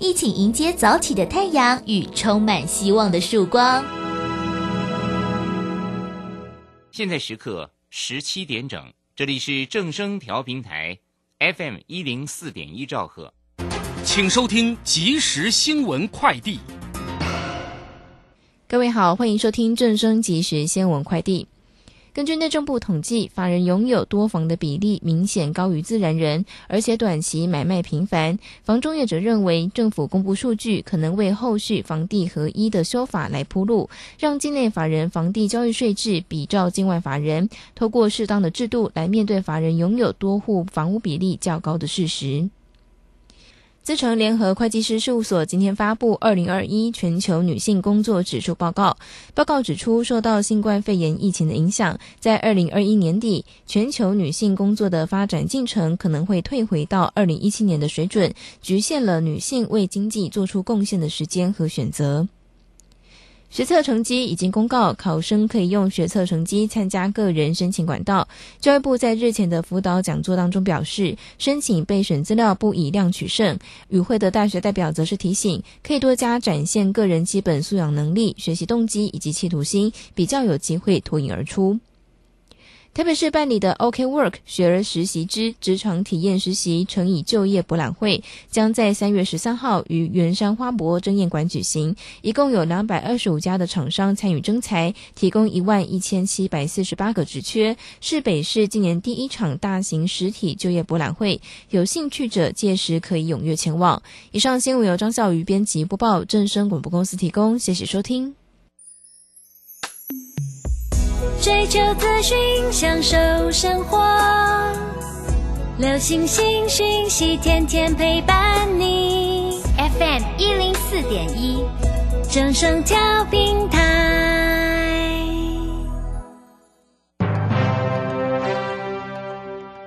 一起迎接早起的太阳与充满希望的曙光。现在时刻十七点整，这里是正声调频台 FM 一零四点一兆赫，请收听即时新闻快递。各位好，欢迎收听正声即时新闻快递。根据内政部统计，法人拥有多房的比例明显高于自然人，而且短期买卖频繁。房中业者认为，政府公布数据可能为后续房地合一的修法来铺路，让境内法人房地交易税制比照境外法人，透过适当的制度来面对法人拥有多户房屋比例较高的事实。资诚联合会计师事务所今天发布《二零二一全球女性工作指数报告》。报告指出，受到新冠肺炎疫情的影响，在二零二一年底，全球女性工作的发展进程可能会退回到二零一七年的水准，局限了女性为经济做出贡献的时间和选择。学测成绩已经公告，考生可以用学测成绩参加个人申请管道。教育部在日前的辅导讲座当中表示，申请备选资料不以量取胜。与会的大学代表则是提醒，可以多加展现个人基本素养能力、学习动机以及企图心，比较有机会脱颖而出。台北市办理的 OK Work 学而实习之职场体验实习乘以就业博览会，将在三月十三号于圆山花博争艳馆举行。一共有两百二十五家的厂商参与征才，提供一万一千七百四十八个职缺，是北市今年第一场大型实体就业博览会。有兴趣者届时可以踊跃前往。以上新闻由张孝瑜编辑播报，正声广播公司提供。谢谢收听。追求资讯，享受生活。流星星讯息，天天陪伴你。FM 一零四点一，正声调平台。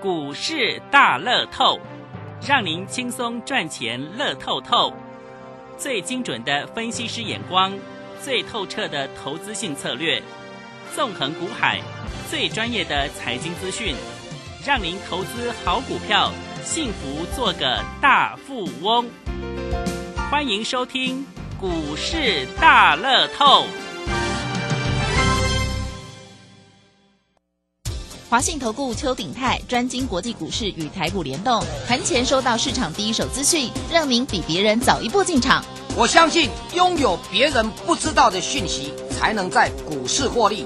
股市大乐透，让您轻松赚钱乐透透。最精准的分析师眼光，最透彻的投资性策略。纵横股海，最专业的财经资讯，让您投资好股票，幸福做个大富翁。欢迎收听股市大乐透。华信投顾邱鼎泰专精国际股市与台股联动，盘前收到市场第一手资讯，让您比别人早一步进场。我相信拥有别人不知道的讯息，才能在股市获利。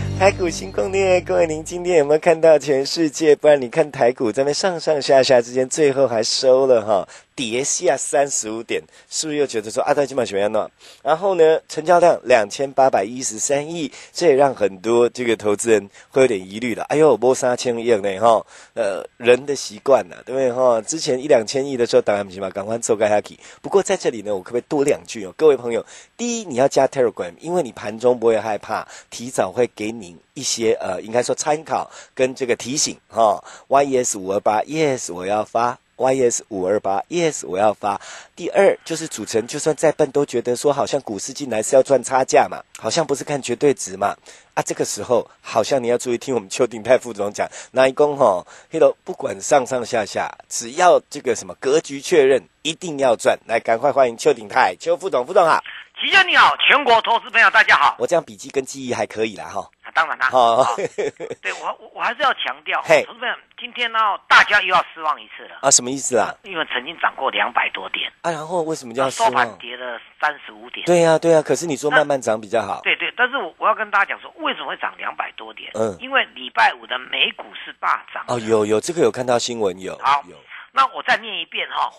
台股新攻略，各位，您今天有没有看到全世界？不然你看台股在那上上下下之间，最后还收了哈。跌下三十五点，是不是又觉得说阿德基玛怎么样呢？然后呢，成交量两千八百一十三亿，这也让很多这个投资人会有点疑虑了。哎呦，摸三千亿呢哈？呃，人的习惯呐，对不对哈？之前一两千亿的时候，当然不行嘛，赶快做个 happy。不过在这里呢，我可不可以多两句哦？各位朋友，第一，你要加 Telegram，因为你盘中不会害怕，提早会给您一些呃，应该说参考跟这个提醒哈。Yes 五二八，Yes 我要发。Y S 五二八，yes 我要发。第二就是主持人，就算再笨，都觉得说好像股市进来是要赚差价嘛，好像不是看绝对值嘛。啊，这个时候好像你要注意听我们邱鼎泰副总讲，那一公吼，黑头不管上上下下，只要这个什么格局确认，一定要赚。来，赶快欢迎邱鼎泰，邱副总，副总好。齐先你好，全国投资朋友大家好。我这样笔记跟记忆还可以啦哈。当然啦，好，对我我我还是要强调，投资朋友，今天呢大家又要失望一次了啊？什么意思啊？因为曾经涨过两百多点啊，然后为什么叫收盘跌了三十五点？对呀对呀，可是你说慢慢涨比较好。对对，但是我我要跟大家讲说，为什么会涨两百多点？嗯，因为礼拜五的美股是大涨。哦，有有这个有看到新闻有。好，那我再念一遍哈。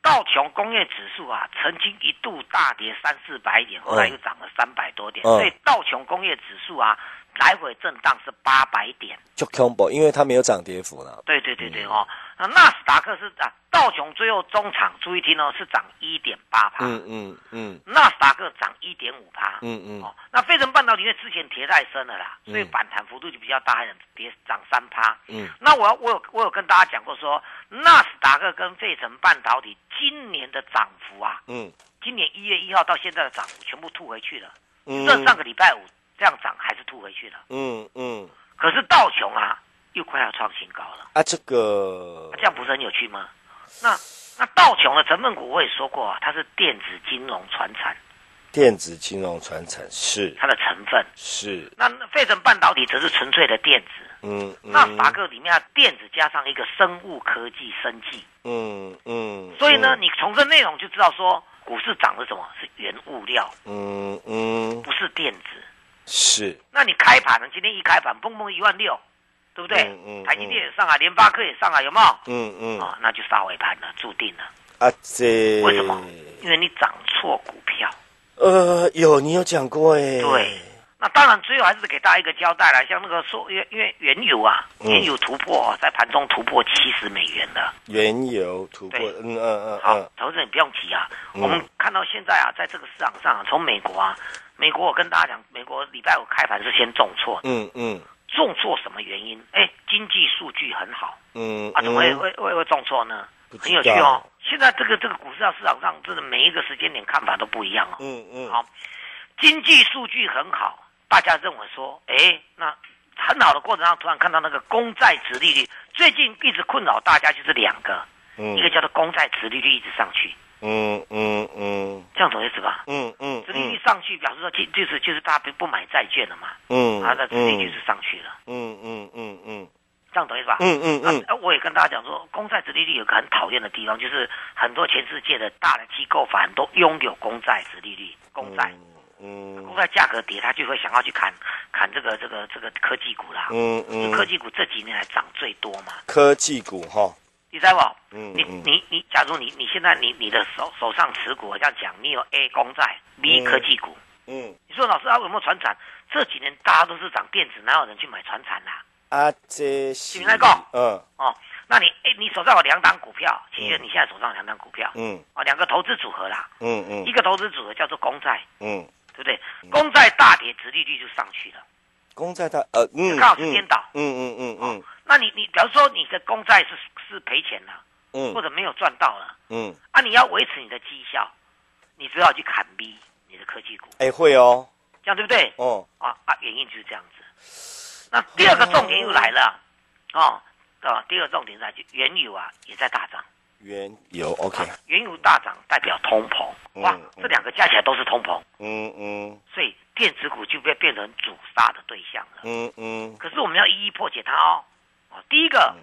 道琼工业指数啊，曾经一度大跌三四百点，后来又涨了三百多点，所以道琼工业指数啊，来回震荡是八百点，就 combo，，因为它没有涨跌幅了。对对对对哦，啊，纳斯达克是啊，道琼最后中场注意听哦，是涨一点八趴，嗯嗯嗯，纳斯达克涨一点五趴，嗯嗯，哦，那费城半导体因为之前跌太深了啦，所以反弹幅度就比较大，跌涨三趴，嗯，那我我有我有跟大家讲过说，纳斯达克跟费城半导体今年的涨幅啊，嗯，今年一月一号到现在的涨幅全部吐回去了，嗯。这上个礼拜五这样涨还是吐回去了，嗯嗯，可是道琼啊又快要创新高了。啊，这个这样不是很有趣吗？那那道琼的成分股我也说过啊，它是电子金融传产，电子金融传产是。它的成分。是，那那费城半导体则是纯粹的电子。嗯嗯，纳斯达克里面的电子加上一个生物科技生技，嗯嗯，所以呢，嗯。你从这内容就知道说，股市涨的什么？是原物料，嗯嗯。不是电子。是，那你开盘呢？今天一开盘，蹦蹦一万六，对不对？嗯嗯台积电也上啊，联发科也上啊，有没有？嗯嗯啊、那就杀尾盘了，注定了。啊这为什么？因为你涨错股票。呃，有你有讲过哎，对，那当然最后还是给大家一个交代了，像那个说，因为因为原油啊，嗯原油突破、啊在盘中突破七十美元了。原油突破，对嗯嗯嗯好嗯，投资人不用急啊，嗯我们看到现在啊，在这个市场上啊，从美国啊，美国我跟大家讲，美国礼拜五开盘是先重挫，嗯嗯重挫什么原因？哎，经济数据很好嗯，啊，怎么会嗯会会会重挫呢？很有趣哦。现在这个这个股市市场上，真的每一个时间点看法都不一样哦。嗯嗯，好，经济数据很好，大家认为说，哎，那很好的过程中，突然看到那个公债值利率，最近一直困扰大家就是两个，嗯一个叫做公债值利率一直上去，嗯嗯嗯。这样懂意思吧？嗯嗯殖利率上去，表示说就就是就是大家不不买债券了嘛，嗯，它的殖利率是上去了，嗯嗯嗯嗯。这样懂意思吧？嗯嗯嗯。啊，我也跟大家讲说，公债殖利率有个很讨厌的地方，就是很多全世界的大的机构反而都拥有公债殖利率，公债。嗯公债价格跌，他就会想要去砍砍这个这个这个科技股啦。嗯嗯，科技股这几年来涨最多嘛，科技股哈，你知道不？你嗯。你你你，假如你你现在你你的手手上持股，我这样讲，你有 A 公债，B 嗯。科技股，嗯。你说老师啊有没有船产？这几年大家都是涨电子，哪有人去买船产啦？啊这是你那个嗯。哦，那你哎你手上有两档股票，其实你现在手上有两档股票，嗯。哦，两个投资组合啦，嗯嗯。一个投资组合叫做公债，嗯，对不对？公债大跌，殖利率就上去了。公债它呃嗯，刚好是颠倒嗯嗯嗯嗯。那你你比方说你的公债是是赔钱了，嗯或者没有赚到了，嗯，啊，你要维持你的绩效，你只好去砍 B 你的科技股，哎会哦，这样对不对？哦啊啊，原因就是这样子。那第二个重点又来了，哦，啊，第二个重点在就原油啊也在大涨，原油 OK，原油大涨代表通膨，哇这两个加起来都是通膨，嗯嗯所以电子股就被变成主杀的对象了。嗯嗯可是我们要一一破解它哦。哦，第一个，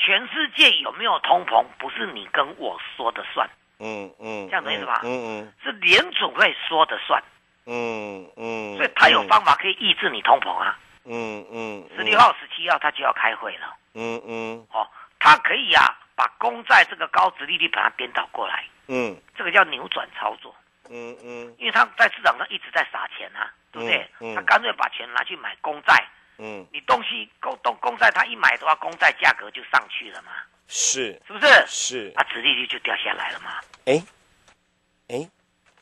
全世界有没有通膨，不是你跟我说的算，嗯嗯，这样懂意思吧？嗯嗯是联储会说的算，嗯嗯，所以他有方法可以抑制你通膨啊。嗯嗯，十六号、十七号他就要开会了，嗯嗯。哦，他可以啊，把公债这个高值利率把它颠倒过来，嗯。这个叫扭转操作，嗯嗯。因为他在市场上一直在撒钱啊，对不对？他干脆把钱拿去买公债，嗯，你东西公东公债他一买的话，公债价格就上去了嘛，是。是不是？是，啊，殖利率就掉下来了嘛，哎哎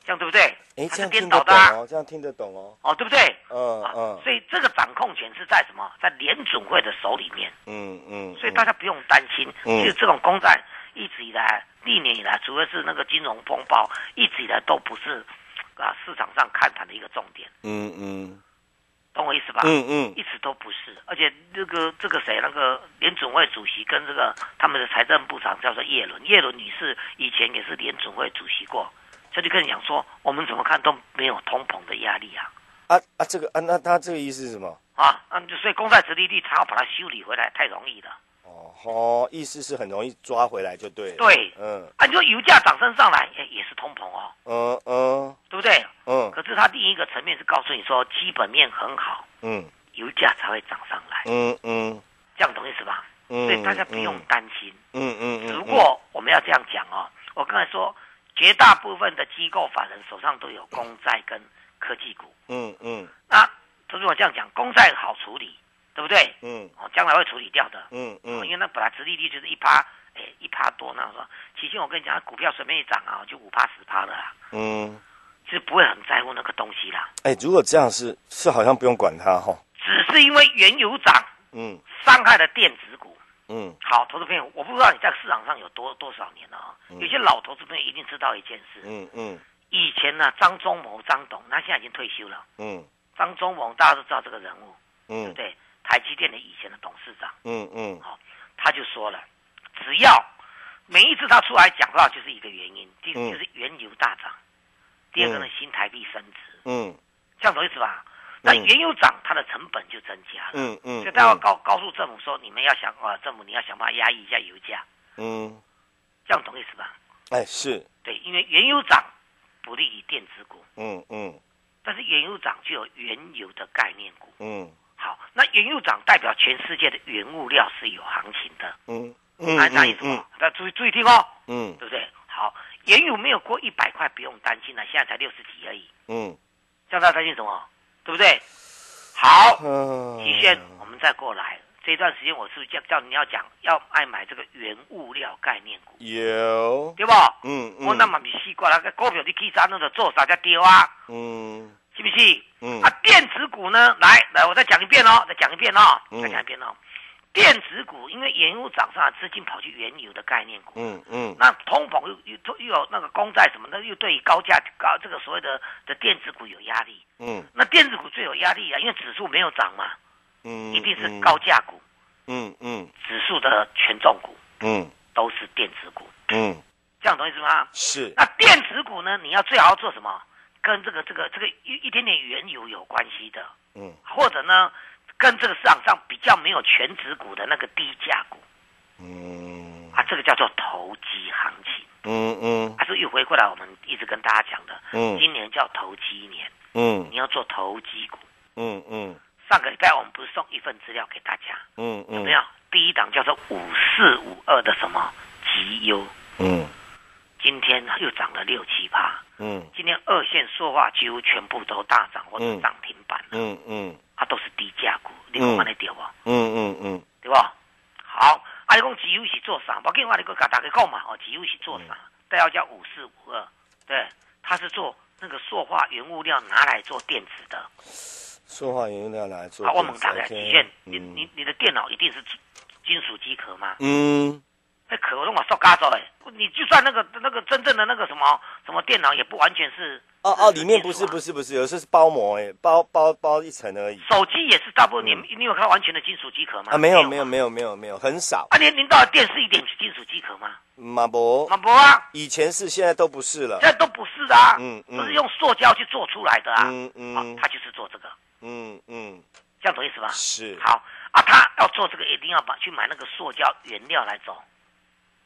这样对不对？哎，这样听得懂颠倒的啊。哦，这样听得懂哦，哦，对不对？啊嗯。嗯所以这个掌控权是在什么？在联准会的手里面，嗯嗯，所以大家不用担心。嗯。其实这种公债一直以来，历年以来，除非是那个金融风暴，一直以来都不是啊市场上看盘的一个重点，嗯嗯懂我意思吧？嗯嗯一直都不是。而且这个这个谁，那个联准会主席跟这个他们的财政部长叫做叶伦，叶伦女士以前也是联准会主席过，所以就跟你讲说，我们怎么看都没有通膨的压力啊。啊啊，这个啊，那他这个意思是什么？啊，那就所以公债殖利率，他要把它修理回来太容易了。哦，意思是很容易抓回来就对了。对。嗯。啊，你说油价涨升上来，也也是通膨哦，嗯嗯。对不对？嗯。可是它第一个层面是告诉你说基本面很好，嗯。油价才会涨上来，嗯嗯。这样懂意思吧？嗯，所以大家不用。担心。嗯嗯嗯，如果我们要这样讲哦，我刚才说绝大部分的机构法人手上都有公债跟科技股，嗯嗯。那如果这样讲，公债好处理，对不对？嗯。哦，将来会处理掉的。嗯嗯，因嗯为那本来殖利率就是一趴，哎，一趴多那时候，其实我跟你讲，股票随便一涨啊，就五趴十趴的啦，嗯，是不会很在乎那个东西啦，哎，如果这样是是好像不用管它哈，只是因为原油涨嗯。伤害了电子股。嗯。好，投资朋友，我不知道你在市场上有多多少年了啊、嗯。有些老投资朋友一定知道一件事，嗯嗯。以前呢，张忠谋张董，他现在已经退休了。嗯。张忠谋大家都知道这个人物，对嗯不对？台积电的以前的董事长，嗯嗯他就说了，只要每一次他出来讲话，就是一个原因，第一就是原油大涨，第二个呢新台币升值，嗯这样懂意思吧？那嗯原油涨，它的成本就增加了。嗯嗯，所以他要告告诉政府说，你们要想啊，政府你要想办法压抑一下油价，嗯，这样懂意思吧？哎是，对，因为原油涨不利于电子股，嗯嗯但是原油涨就有原油的概念股。嗯好，那原油涨代表全世界的原物料是有行情的，嗯嗯按这样意思？大家注意注意听哦，嗯对不对？好，原油没有过一百块不用担心了，现在才六十几而已，嗯这样大家担心什么？对不对？好，嗯，期限我们再过来。这一段时间我是不是叫叫你要讲要爱买这个原物料概念股，有，对不？嗯嗯，我那么你西瓜那个股票你去啥那个做啥叫丢啊？嗯是不信？嗯啊，电子股呢？来来，我再讲一遍哦，再讲一遍哦，嗯再讲一遍哦。电子股因为原油涨上来，资金跑去原油的概念股，嗯嗯那通膨又又又有那个公债什么的，又对于高价高这个所谓的的电子股有压力。嗯那电子股最有压力啊，因为指数没有涨嘛，嗯，一定是高价股，嗯嗯指数的权重股嗯都是电子股，嗯，这样懂意思吗？是，那电子股呢，你要最好要做什么？跟这个这个这个一一点点原油有关系的，嗯或者呢，跟这个市场上比较没有全指股的那个低价股嗯啊，这个叫做投机行情。嗯嗯还是又回过来，我们一直跟大家讲的，嗯今年叫投机年，嗯你要做投机股。嗯嗯上个礼拜我们不是送一份资料给大家，嗯嗯，有没有？第一档叫做五四五二的什么绩优，嗯今天又涨了六七趴。嗯。今天二线塑化几乎全部都大涨或者嗯。涨停板。了，嗯嗯。它都是低价股，你讲安尼对不？嗯嗯嗯。对吧？好，啊，你讲绩优是做啥？我跟我你个甲大家讲嘛，哦，绩优是做啥？代号叫五四五二，对，它是做那个塑化原物料拿来做电子的。塑化原物料拿来做啊，我电子问大家，，OK，极限，你嗯。你你的电脑一定是金属机壳吗？嗯那壳我弄我塑胶做的，你就算那个那个真正的那个什么什么电脑，也不完全是。哦哦，里面不是是不是不是，有时候是包膜哎，包包包一层而已手机也是大部分你你有看完全的金属机壳吗？啊，没有没有没有没有没有，很少。啊，您您到底电视一点金属机壳吗？马博马博啊，以前是，现在都不是了现。在都不是啊，嗯嗯都是用塑胶去做出来的啊。嗯啊嗯，他就是做这个，嗯嗯，这样懂意思吧？是好啊，他要做这个，一定要把去买那个塑胶原料来走，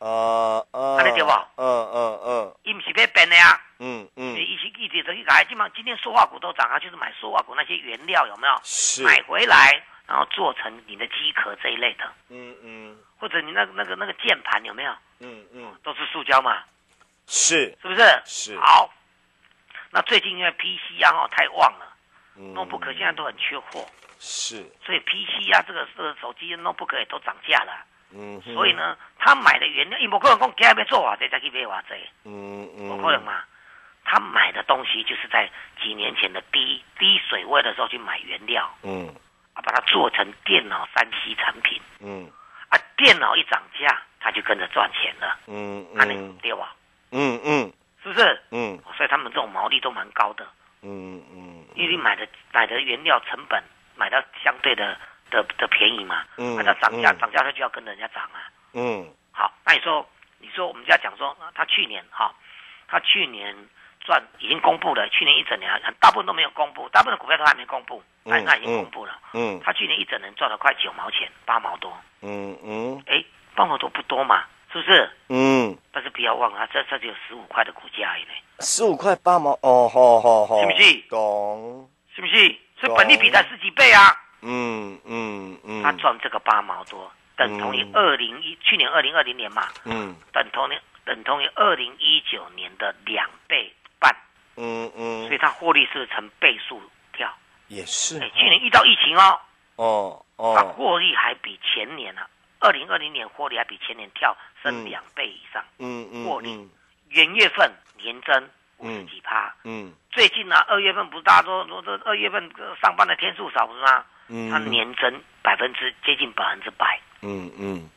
啊啊，安尼对不嗯嗯嗯伊不是要变的呀。嗯嗯，一起一直等于来，基本上今天塑化股都涨啊，就是买塑化股那些原料有没有？是，买回来，然后做成你的机壳这一类的，嗯嗯。或者你那个那个那个键盘有没有？嗯嗯，都是塑胶嘛，是。是不是？是，好，那最近因为 PC 啊哦太旺了嗯，notebook 现在都很缺货，是，所以 PC 啊这个这个手机 notebook 也都涨价了。嗯，所以，呢，他买的原料，伊无可能讲今日要做偌济再去买偌济，嗯嗯，不可能嘛。他买的东西就是在几年前的低低水位的时候去买原料，嗯。啊，把它做成电脑三 C 产品，嗯。啊，电脑一涨价，他就跟着赚钱了，嗯嗯。对吧？嗯嗯。是不是？嗯。所以他们这种毛利都蛮高的，嗯嗯，因为买的买的原料成本买到相对的的的便宜嘛，嗯那它涨价嗯。涨价，它就要跟人家涨啊。嗯。好，那你说，你说我们就要讲说，啊他去年哈、他去年赚已经公布了，去年一整年很大部分都没有公布，大部分的股票都还没公布，嗯那那已经公布了。嗯他去年一整年赚了快九毛钱，八毛多，嗯嗯。哎，八毛多不多嘛，是不是？嗯，但是不要忘了，这这只有十五块的股价而已呢，十五块八毛，哦，好好好，是不是？懂，是不是？所以本利比才十几倍啊，嗯嗯嗯，他赚这个八毛多，等同于嗯。二零一去年二零二零年嘛，嗯。等同于等同于二零一九年的两倍半，嗯嗯，所以它获利是成倍数跳？也是。哎，去年遇到疫情哦，哦它哦，获利还比前年啊，二零二零年获利还比前年跳升嗯两倍以上，嗯嗯获利。嗯元月份年增五十几趴。嗯。最近呢，二月份不是大家说说这二月份呃上班的天数少不是吗？嗯，它年增百分之接近百分之百，嗯嗯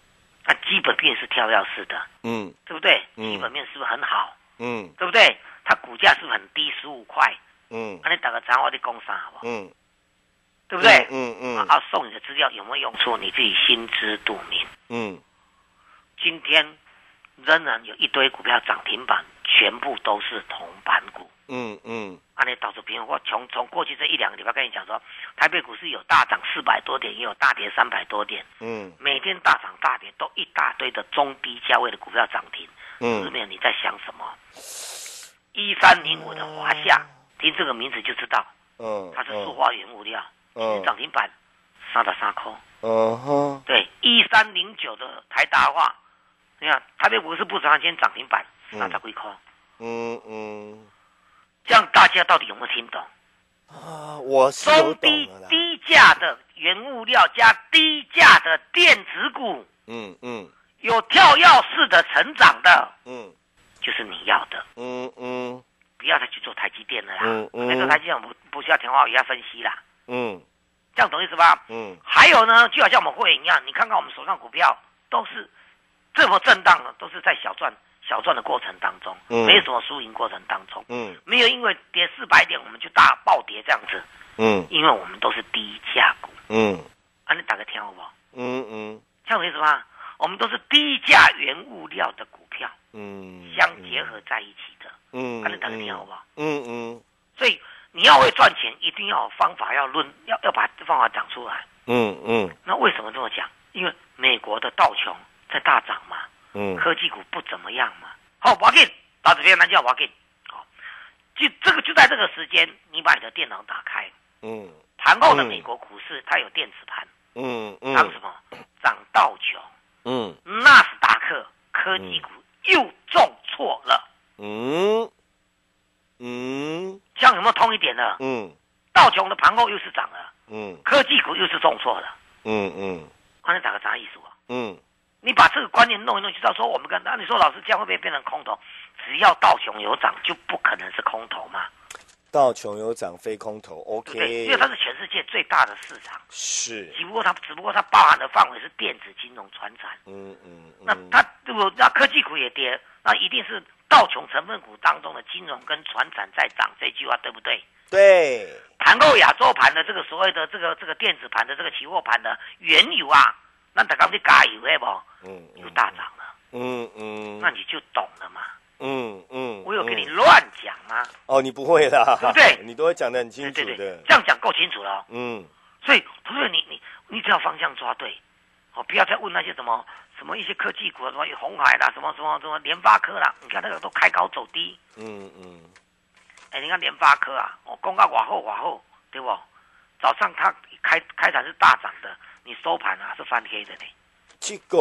那基本面是跳跃式的，嗯对不对？嗯基本面是不是很好？嗯对不对？它股价是不是很低，十五块？嗯那你打个电话你工商好不好？嗯，对不对？嗯嗯啊，送你的资料有没有用处，你自己心知肚明。嗯今天仍然有一堆股票涨停板，全部都是铜板股。嗯嗯按你导致平衡，我从从过去这一两个礼拜跟你讲说，台北股市有大涨四百多点，也有大跌三百多点，嗯。每天大涨大跌，都一大堆的中低价位的股票涨停。嗯。里面你在想什么？一三零五的华夏，听这个名字就知道嗯，它是塑化原物料，嗯。涨停板三十三块。嗯哼，对，一三零九的台达化，你看台北股市不涨，今天涨停板三十几块。嗯嗯这样大家到底有没有听懂？啊，我是中低低价的原物料加低价的电子股，嗯嗯。有跳跃式的成长的，嗯。就是你要的。嗯嗯。不要再去做台积电了啦，嗯嗯。那个台积电不不需要田华宇要分析啦，嗯。这样懂意思吧？嗯。还有呢，就好像我们会员一样，你看看我们手上股票都是这么震荡的，都是在小赚小赚的过程当中，嗯没有什么输赢过程当中，嗯没有因为跌四百点我们就大暴跌这样子，嗯因为我们都是低价股。嗯啊，你打个听好不好？嗯嗯这样懂意思吗？我们都是低价原物料的股票嗯，相结合在一起的，嗯，啊，你打个听好不好？嗯嗯所以你要会赚钱，一定要有方法，要论，要要把方法讲出来。嗯嗯那为什么这么讲？因为美国的道琼在大涨嘛，嗯。科技股不怎么样嘛。好，我给到这边，那叫我给。好，就这个就在这个时间，你把你的电脑打开，嗯。盘后的美国股市它有电子盘，嗯嗯。涨什么？涨道琼、嗯。纳斯达克科技股又重挫了，嗯。嗯。这样有没有通一点呢？嗯。道琼的盘后又是涨了，嗯。科技股又是重挫了。嗯嗯。啊，你打个啥意思啊？嗯你把这个观念弄一弄，就知道说我们跟那你说老师这样会不会变成空头？只要道琼有涨，就不可能是空头嘛，道琼有涨非空头，OK 对？因为它是全世界最大的市场，是，只不过它只不过它包含的范围是电子、金融、船产。嗯嗯，那它如果那科技股也跌，那一定是道琼成分股当中的金融跟船产在涨，这句话对不对？对，盘后亚洲盘的这个所谓的这个这个电子盘的这个期货盘的原油啊，那大家去加油的不？嗯又大涨了，嗯嗯，那你就懂了嘛。嗯嗯，我有给你嗯乱讲吗？哦，你不会啦，对不对 你都会讲的很清楚对对对的，，这样讲够清楚了哦。嗯所以，同学，你你你只要方向抓对，哦，不要再问那些什么什么一些科技股啊，什么红海啦，什么什么什么联发科啦，你看那个都开高走低。嗯嗯哎，你看联发科啊，哦，公告往后往后，对不？早上它开开盘是大涨的，你收盘啊是翻黑的呢，这个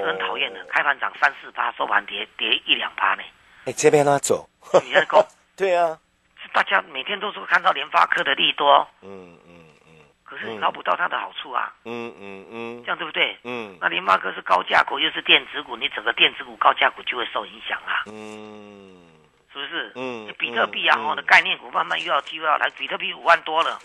是很讨厌的。开盘涨三四趴，收盘跌跌一两趴呢。哎，这边拉走，你看够，对啊，是大家每天都是看到联发科的利多，嗯嗯嗯。可是你捞不到它的好处啊，嗯嗯嗯。这样对不对？嗯。那联发科是高价股，又是电子股，你整个电子股高价股就会受影响啊，嗯。是不是？嗯，比特币啊，嗯哦，的概念股慢慢又要又要来，比特币五万多了，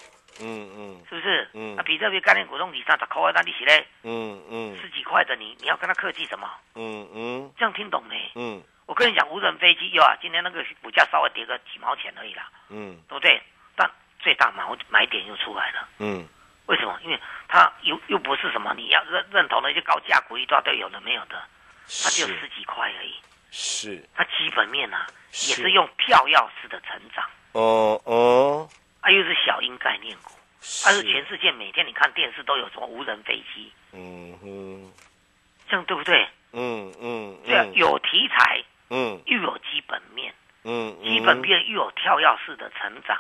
嗯嗯。是不是？嗯。那比特币概念股中你三十块，那利息嘞嗯嗯。十几块的你，你要跟他客气什么？嗯嗯。这样听懂没？嗯。我跟你讲，无人飞机有啊，今天那个股价稍微跌个几毛钱而已啦，嗯。对不对？但最大买买点又出来了，嗯。为什么？因为它又又不是什么你要认认同那些高价股一大堆有的没有的，它只有十几块而已。是，它基本面啊也是是用跳跃式的成长，哦哦，啊又是小鹰概念股，它是是全世界每天你看电视都有什么无人飞机，嗯哼。这样对不对？嗯嗯对啊，有题材嗯。又有基本面，嗯基本面又有跳跃式的成长，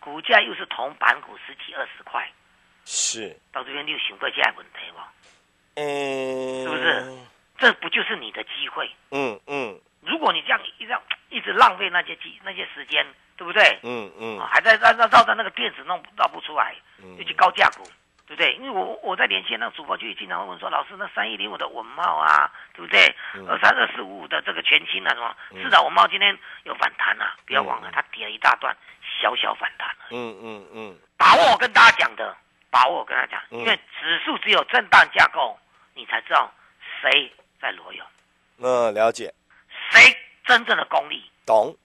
股价又是同板股十几二十块，是，到这边你有想过这样的问题吗？嗯，是不是？这不就是你的机会？嗯嗯如果你这样一这样一直浪费那些机那些时间，对不对？嗯嗯啊，还在绕绕绕着那个电子弄绕不出来，嗯尤其高价股，对不对？因为我我在连线那个主播就经常会问说，老师那三一零五的文茂啊，对不对？二三二四五五的这个全新啊，什么？是的，文茂今天有反弹啊，不要忘了，它跌了一大段，小小反弹。嗯嗯嗯，把握我跟大家讲的，把握我跟他讲，因为指数只有震荡架构，你才知道谁在裸泳，嗯，了解，谁真正的功力。懂。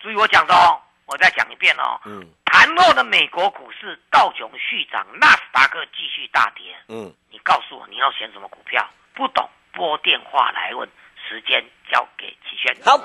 注意我讲的哦，我再讲一遍哦。嗯，盘后的美国股市道琼续涨，纳斯达克继续大跌。嗯，你告诉我你要选什么股票？不懂拨电话来问，时间交给齐轩。好。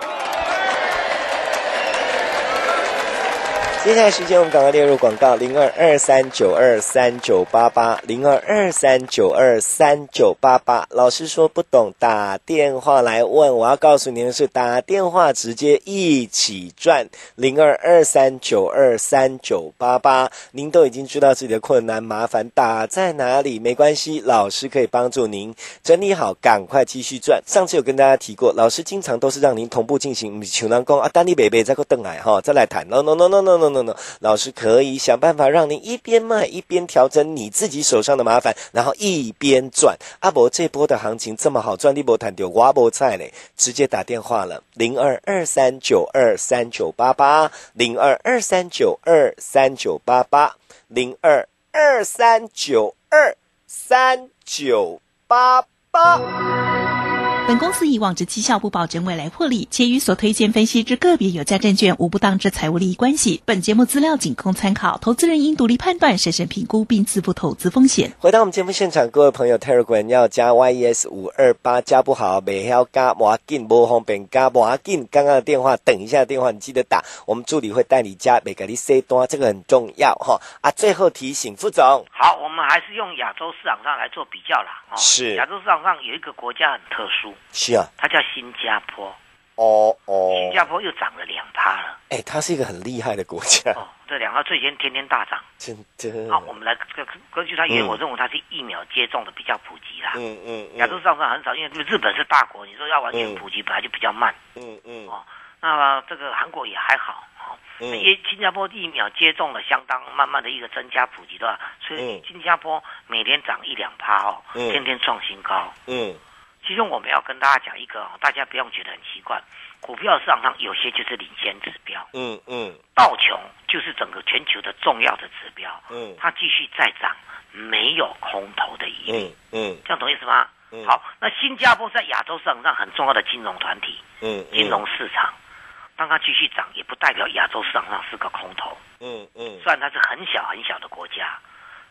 接下来时间，我们赶快列入广告：零二二三九二三九八八，零二二三九二三九八八。老师说不懂，打电话来问。我要告诉您的是，打电话直接一起赚。零二二三九二三九八八，您都已经知道自己的困难麻烦打在哪里，没关系，老师可以帮助您整理好，赶快继续赚。上次有跟大家提过，老师经常都是让您同步进行。求南宫啊，丹尼北北再个邓来哈，再来谈。No no no no no no。No no no，老师可以想办法让你一边卖一边调整你自己手上的麻烦，然后一边赚。阿伯这波的行情这么好赚，你波谈丢瓜波菜嘞，直接打电话了，零二二三九二三九八八，零二二三九二三九八八，零二二三九二三九八八。本公司以往之绩效不保证未来获利，且与所推荐分析之个别有价证券无不当之财务利益关系。本节目资料仅供参考，投资人应独立判断、审慎评估并自负投资风险。回到我们节目现场，各位朋友，Telegram 要加 YES 五二八加不好，没要加，要紧，不方便加，要紧。刚刚的电话，等一下电话你记得打，我们助理会带你加，每个你 C 多，这个很重要哈。啊，最后提醒副总，好，我们还是用亚洲市场上来做比较啦。是亚洲市场上有一个国家很特殊。是啊，它叫新加坡。哦哦，新加坡又涨了两趴了。哎，它是一个很厉害的国家。哦，这两个最近天天大涨。真的。好，我们来根根据它原因，我认为它是疫苗接种的比较普及啦。嗯嗯。亚洲上上很少，因为日本是大国，你说要完全普及本来就比较慢。嗯嗯。哦，那这个韩国也还好。哦，因为新加坡疫苗接种了相当慢慢的一个增加普及的，所以新加坡每年涨一两趴哦，天天创新高。嗯。其实我们要跟大家讲一个，大家不用觉得很奇怪，股票市场上有些就是领先指标。嗯嗯，道琼就是整个全球的重要的指标。嗯，它继续再涨，没有空头的疑虑。嗯嗯，这样懂意思吗？嗯。好，那新加坡在亚洲市场上很重要的金融团体。嗯。金融市场，当它继续涨，也不代表亚洲市场上是个空头。嗯嗯。虽然它是很小很小的国家，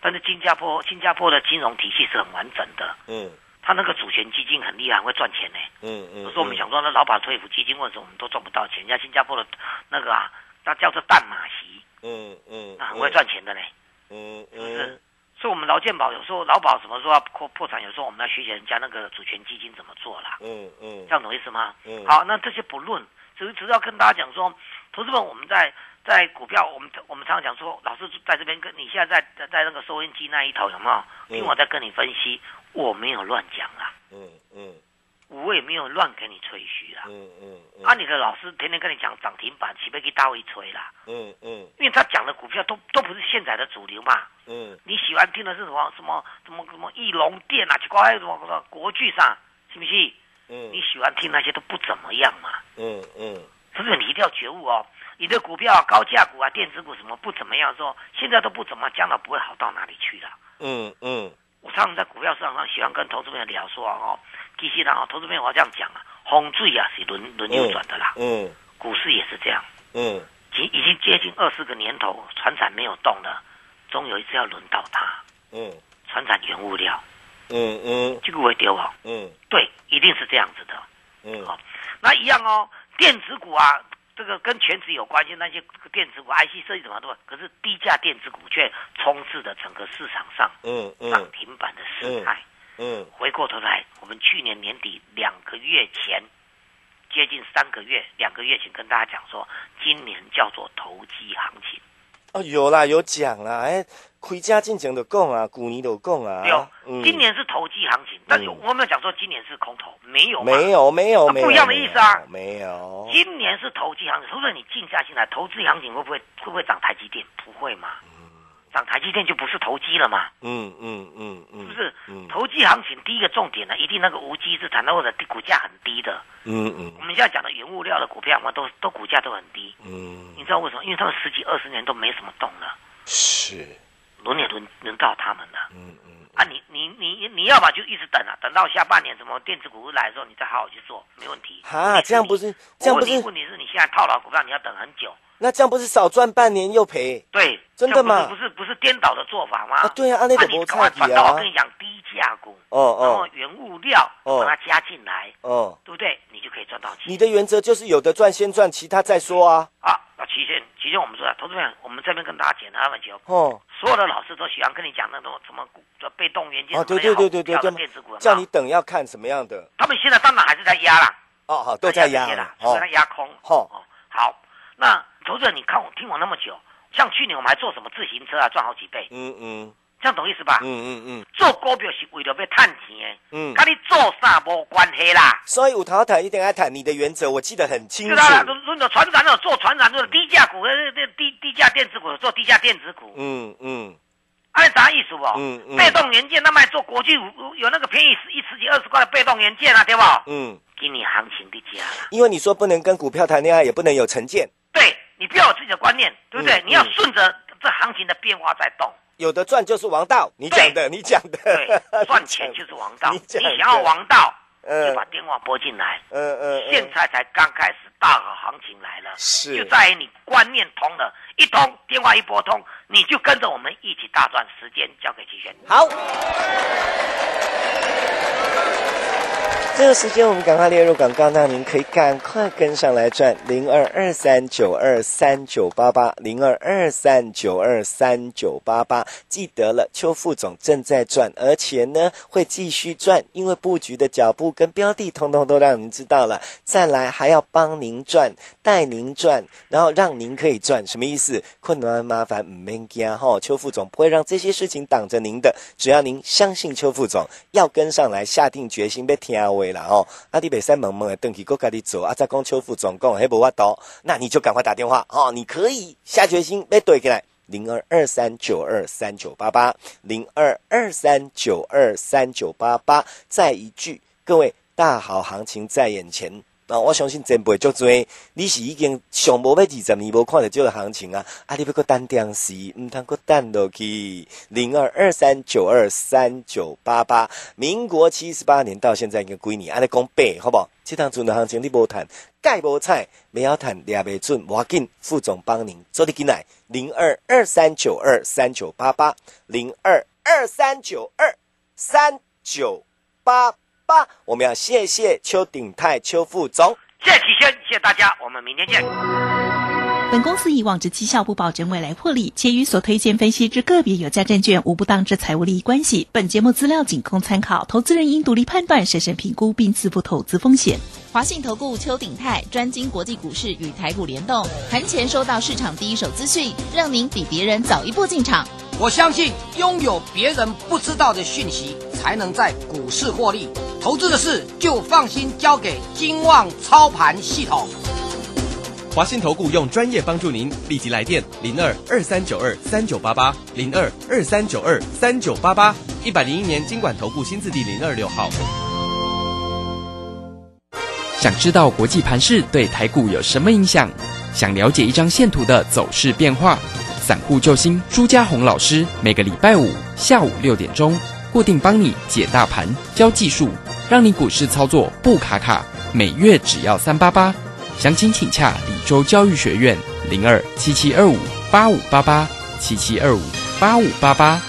但是新加坡新加坡的金融体系是很完整的。嗯。他那个主权基金很厉害，会赚钱呢。嗯嗯。有时候我们想说，那劳保退抚基金为什么我们都赚不到钱？人家新加坡的那个啊，那叫做淡马锡。嗯嗯。那很会赚钱的呢。嗯是不是？所以，我们劳健保有时候劳保什么时候要破破产，有时候我们要学习人家那个主权基金怎么做啦。嗯嗯。这样懂意思吗？嗯。好，那这些不论，只只要跟大家讲说，投资们我们在在股票，我们我们常常讲说，老师在这边跟你现在在在在那个收音机那一头有没有？听我在跟你分析。我没有乱讲啊，嗯嗯，我也没有乱给你吹嘘啦，嗯嗯，啊，你的老师天天跟你讲涨停板，岂不给大卫吹啦？嗯嗯，因为他讲的股票都都不是现在的主流嘛，嗯，你喜欢听的是什么什么什么什么翼龙店啊，奇怪什么什么国剧上，是不是？嗯，你喜欢听那些都不怎么样嘛，嗯嗯，不是你一定要觉悟哦，你的股票啊、高价股啊、电子股什么不怎么样，说现在都不怎么，将来不会好到哪里去的，嗯嗯。我常常在股票市场上喜欢跟投资朋友聊说哦，其实呢，投资朋友我要这样讲啊，风水啊是轮轮流转的啦，嗯，股市也是这样，嗯，已已经接近二十个年头，船产没有动了，终有一次要轮到它，嗯，船产原物料，嗯嗯，这个会丢啊，嗯，对，一定是这样子的，嗯，好，那一样哦，电子股啊。这个跟全职有关系，那些电子股、IC 设计什么都，可是低价电子股却充斥着整个市场上，嗯嗯，涨停板的事态，嗯，回过头来，我们去年年底两个月前，接近三个月，两个月前跟大家讲说，今年叫做投机行情。哦，有啦，有讲啦，哎，回家进前的供啊，古年就讲啊，有，今年是投机行情，但是我没有讲说今年是空头，没有，没有，没有，不一样的意思啊，没有。今年是投机行情，除非你静下心来，投资行情会不会会不会涨台积电？不会嘛？涨台积电就不是投机了嘛？嗯嗯嗯嗯，是不是？嗯投机行情第一个重点呢，一定那个无稽之谈，或者股价很低的。嗯嗯我们现在讲的原物料的股票嘛，都都股价都很低。嗯，你知道为什么？因为他们十几二十年都没什么动了，是，轮也轮轮到他们了。嗯嗯啊，你你你你要么就一直等啊，等到下半年什么电子股来的时候，你再好好去做，没问题。啊，这样不是这样不是问题是你现在套牢股票，你要等很久。那这样不是少赚半年又赔？对，真的吗不是不是颠倒的做法吗？啊，对啊，按那个你不差题赶快转到我啊跟，你讲低价股，哦然后哦原物料哦把它加进来，哦，对不对？你就可以赚到钱你的原则就是有的赚先赚，其他再说啊。啊。那期限期限我们说，投资人我们这边跟大家简单分析哦。哦所有的老师都喜欢跟你讲那种什么股的被动元件哦，对对对对对，电子股叫你等要看什么样的他们现在当然还是在压啦，哦，好都在压了，所以哦它压空。哦哦，好，那投资人你看我听我那么久，像去年我们还做什么自行车啊，赚好几倍，嗯嗯这样懂意思吧？嗯嗯嗯做股票是为了要赚钱的，嗯，跟你做啥无关系啦。所以五桃谈一定要谈你的原则，我记得很清楚。知道啦，论论的船长有做船长，就是低价股，那那低低价电子股有做低价电子股，嗯嗯按啥意思不？嗯嗯被动元件那卖做国际有有那个便宜一十几二十块的被动元件啊，对不？嗯，给你行情的价啦。因为你说不能跟股票谈恋爱，也不能有成见，对你不要有自己的观念，对不对？嗯你要嗯顺着这行情的变化在动。有的赚就是王道。你讲的，你讲的，对，赚钱就是王道。你你想要王道，嗯就把电话拨进来。嗯嗯嗯，现在才刚开始，大好行情来了，是就在于你观念通了，一通电话一拨通，你就跟着我们一起大赚。时间交给齐轩。好。这个时间我们赶快列入广告，那您可以赶快跟上来赚零二二三九二三九八八零二二三九二三九八八。记得了，邱副总正在赚，而且呢会继续赚，因为布局的脚步跟标的通通都让您知道了。再来还要帮您赚，带您赚，然后让您可以赚，什么意思？困难麻烦唔免惊哈，邱副总不会让这些事情挡着您的，只要您相信邱副总，要跟上来，下定决心要听为啦哦。啊，你袂使懵懵的登去，搁家己做，啊，再讲邱副总讲，迄无法度，那你就赶快打电话哦，你可以下决心要对起来。零二二三九二三九八八，零二二三九二三九八八。再一句，各位，大好行情在眼前。啊、我相信真不会足多，你是已经上无要二十年无看到这个行情啊！啊，你要搁等电视，唔通搁等落去。零二二三九二三九八八，民国七十八年到现在已经几年，安尼讲八，好不好？这趟船的行情你无谈，盖无菜，没要谈，抓袂准，我要紧，副总帮您做你进来。零二二三九二三九八八，零二二三九二三九八八，我们要谢谢邱鼎泰邱副总。谢谢谢谢大家，我们明天见。本公司以往之绩效不保证未来获利，且与所推荐分析之个别有价证券无不当之财务利益关系。本节目资料仅供参考，投资人应独立判断、审慎评估并自负投资风险。华信投顾邱鼎泰专精国际股市与台股联动，盘前收到市场第一手资讯，让您比别人早一步进场。我相信拥有别人不知道的讯息，才能在股市获利。投资的事就放心交给金旺操盘系统。华信投顾用专业帮助您，立即来电零二二三九二三九八八零二二三九二三九八八，一百零一年经管投顾新字第零二六号。想知道国际盘市对台股有什么影响？想了解一张线图的走势变化？散户救星朱家红老师每个礼拜五下午六点钟固定帮你解大盘、教技术，让你股市操作不卡卡。每月只要三八八，详情请洽李州教育学院零二七七二五八五八八七七二五八五八八。